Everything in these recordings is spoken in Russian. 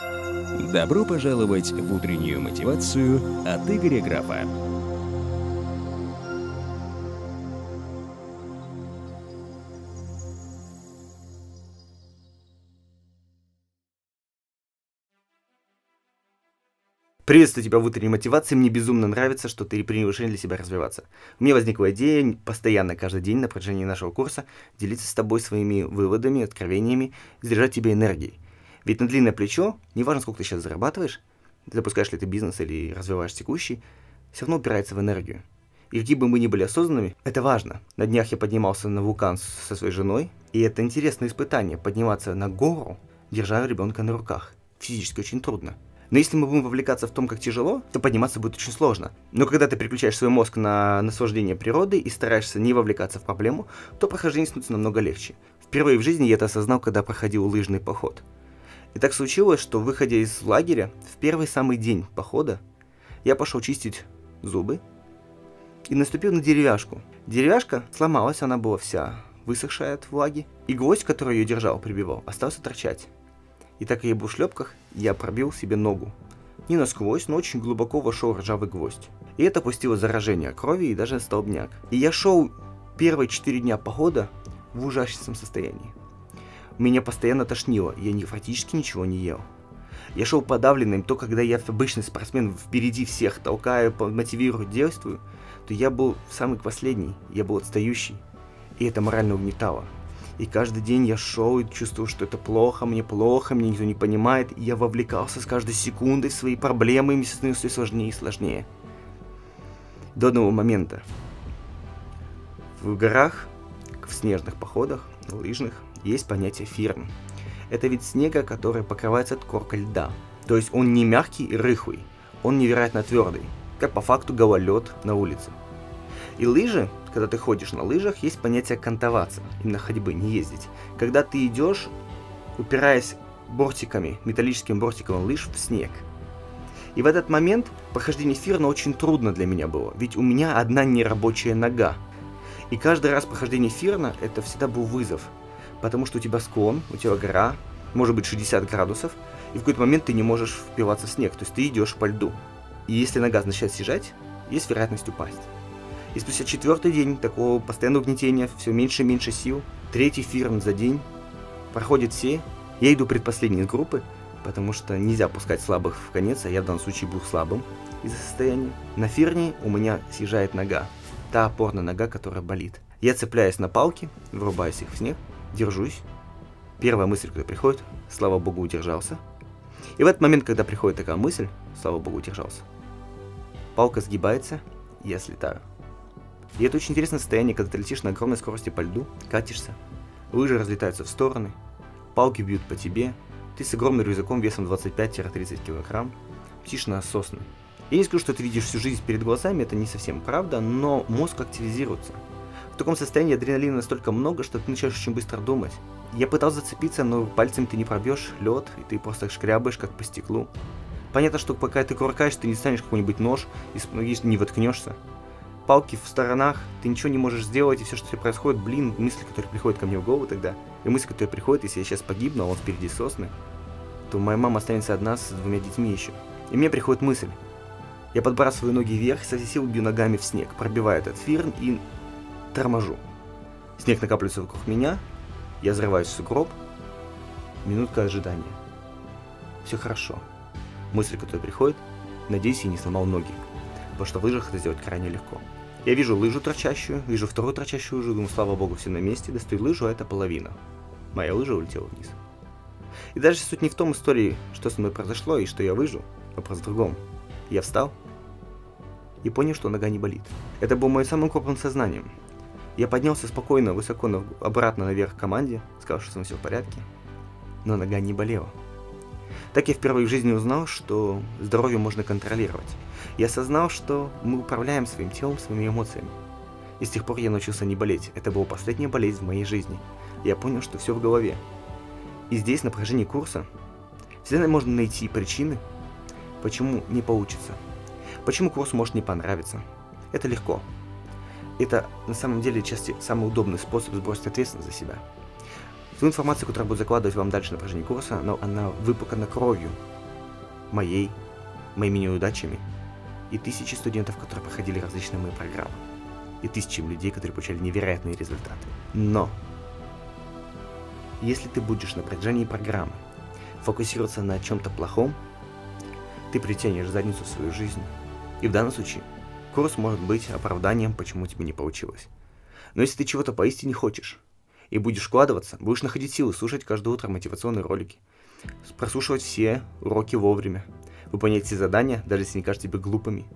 Добро пожаловать в утреннюю мотивацию от Игоря Графа. Приветствую тебя в утренней мотивации. Мне безумно нравится, что ты принял решение для себя развиваться. У меня возникла идея постоянно, каждый день на протяжении нашего курса делиться с тобой своими выводами, откровениями, заряжать тебя энергией. Ведь на длинное плечо, неважно, сколько ты сейчас зарабатываешь, запускаешь ли ты бизнес или развиваешь текущий, все равно упирается в энергию. И какие бы мы ни были осознанными, это важно. На днях я поднимался на вулкан со своей женой, и это интересное испытание, подниматься на гору, держа ребенка на руках. Физически очень трудно. Но если мы будем вовлекаться в том, как тяжело, то подниматься будет очень сложно. Но когда ты переключаешь свой мозг на наслаждение природой и стараешься не вовлекаться в проблему, то прохождение становится намного легче. Впервые в жизни я это осознал, когда проходил лыжный поход. И так случилось, что выходя из лагеря, в первый самый день похода, я пошел чистить зубы и наступил на деревяшку. Деревяшка сломалась, она была вся высохшая от влаги, и гвоздь, который ее держал, прибивал, остался торчать. И так я был в шлепках, я пробил себе ногу. Не насквозь, но очень глубоко вошел ржавый гвоздь. И это пустило заражение крови и даже столбняк. И я шел первые четыре дня похода в ужасном состоянии. Меня постоянно тошнило, я не, практически ничего не ел. Я шел подавленным, то когда я обычный спортсмен впереди всех толкаю, мотивирую, действую, то я был самый последний, я был отстающий. И это морально угнетало. И каждый день я шел и чувствовал, что это плохо, мне плохо, мне никто не понимает. И я вовлекался с каждой секундой в свои проблемы, и мне становилось все сложнее и сложнее. До одного момента. В горах, в снежных походах, лыжных, есть понятие фирм. Это вид снега, который покрывается коркой льда. То есть он не мягкий и рыхлый, он невероятно твердый, как по факту гололед на улице. И лыжи, когда ты ходишь на лыжах, есть понятие кантоваться, именно ходьбы, не ездить. Когда ты идешь, упираясь бортиками, металлическим бортиком лыж в снег. И в этот момент прохождение фирна очень трудно для меня было, ведь у меня одна нерабочая нога. И каждый раз прохождение фирна это всегда был вызов, потому что у тебя склон, у тебя гора, может быть 60 градусов, и в какой-то момент ты не можешь впиваться в снег, то есть ты идешь по льду. И если нога начинает съезжать, есть вероятность упасть. И спустя четвертый день такого постоянного угнетения, все меньше и меньше сил, третий фирм за день, проходит все, я иду предпоследний из группы, потому что нельзя пускать слабых в конец, а я в данном случае был слабым из-за состояния. На фирне у меня съезжает нога, та опорная нога, которая болит. Я цепляюсь на палки, врубаюсь их в снег, держусь. Первая мысль, которая приходит, слава богу, удержался. И в этот момент, когда приходит такая мысль, слава богу, удержался, палка сгибается, и я слетаю. И это очень интересное состояние, когда ты летишь на огромной скорости по льду, катишься, лыжи разлетаются в стороны, палки бьют по тебе, ты с огромным рюкзаком весом 25-30 килограмм, летишь на сосны. Я не скажу, что ты видишь всю жизнь перед глазами, это не совсем правда, но мозг активизируется. В таком состоянии адреналина настолько много, что ты начинаешь очень быстро думать. Я пытался зацепиться, но пальцем ты не пробьешь лед, и ты просто шкрябаешь, как по стеклу. Понятно, что пока ты куркаешь, ты не станешь какой-нибудь нож и не воткнешься палки в сторонах, ты ничего не можешь сделать, и все, что тебе происходит, блин, мысли, которые приходят ко мне в голову тогда, и мысли, которые приходят, если я сейчас погибну, а он впереди сосны, то моя мама останется одна с двумя детьми еще. И мне приходит мысль. Я подбрасываю ноги вверх, со всей силы бью ногами в снег, пробиваю этот фирн и торможу. Снег накапливается вокруг меня, я взрываюсь в сугроб, минутка ожидания. Все хорошо. Мысль, которая приходит, надеюсь, я не сломал ноги, потому что в лыжах это сделать крайне легко. Я вижу лыжу торчащую, вижу вторую торчащую лыжу, думаю, слава богу, все на месте, достаю лыжу, а это половина. Моя лыжа улетела вниз. И даже суть не в том истории, что со мной произошло и что я выжил, просто в другом. Я встал и понял, что нога не болит. Это был мой самым крупным сознанием. Я поднялся спокойно, высоко на, обратно наверх к команде, сказал, что со мной все в порядке, но нога не болела. Так я впервые в жизни узнал, что здоровье можно контролировать. Я осознал, что мы управляем своим телом, своими эмоциями. И с тех пор я научился не болеть. Это была последняя болезнь в моей жизни. Я понял, что все в голове. И здесь, на протяжении курса, всегда можно найти причины, почему не получится. Почему курс может не понравиться. Это легко. Это на самом деле части самый удобный способ сбросить ответственность за себя. Ту информацию, которую я буду закладывать вам дальше на протяжении курса, но она выпукана кровью моей, моими неудачами и тысячи студентов, которые проходили различные мои программы, и тысячи людей, которые получали невероятные результаты. Но если ты будешь на протяжении программы фокусироваться на чем-то плохом, ты притянешь задницу в свою жизнь. И в данном случае курс может быть оправданием, почему тебе не получилось. Но если ты чего-то поистине хочешь, и будешь вкладываться, будешь находить силы слушать каждое утро мотивационные ролики, прослушивать все уроки вовремя, выполнять все задания, даже если они кажутся тебе глупыми,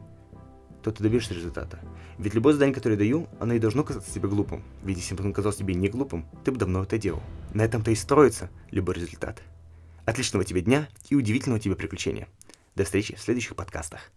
то ты добьешься результата. Ведь любое задание, которое я даю, оно и должно казаться тебе глупым. Ведь если бы оно казалось тебе не глупым, ты бы давно это делал. На этом-то и строится любой результат. Отличного тебе дня и удивительного тебе приключения. До встречи в следующих подкастах.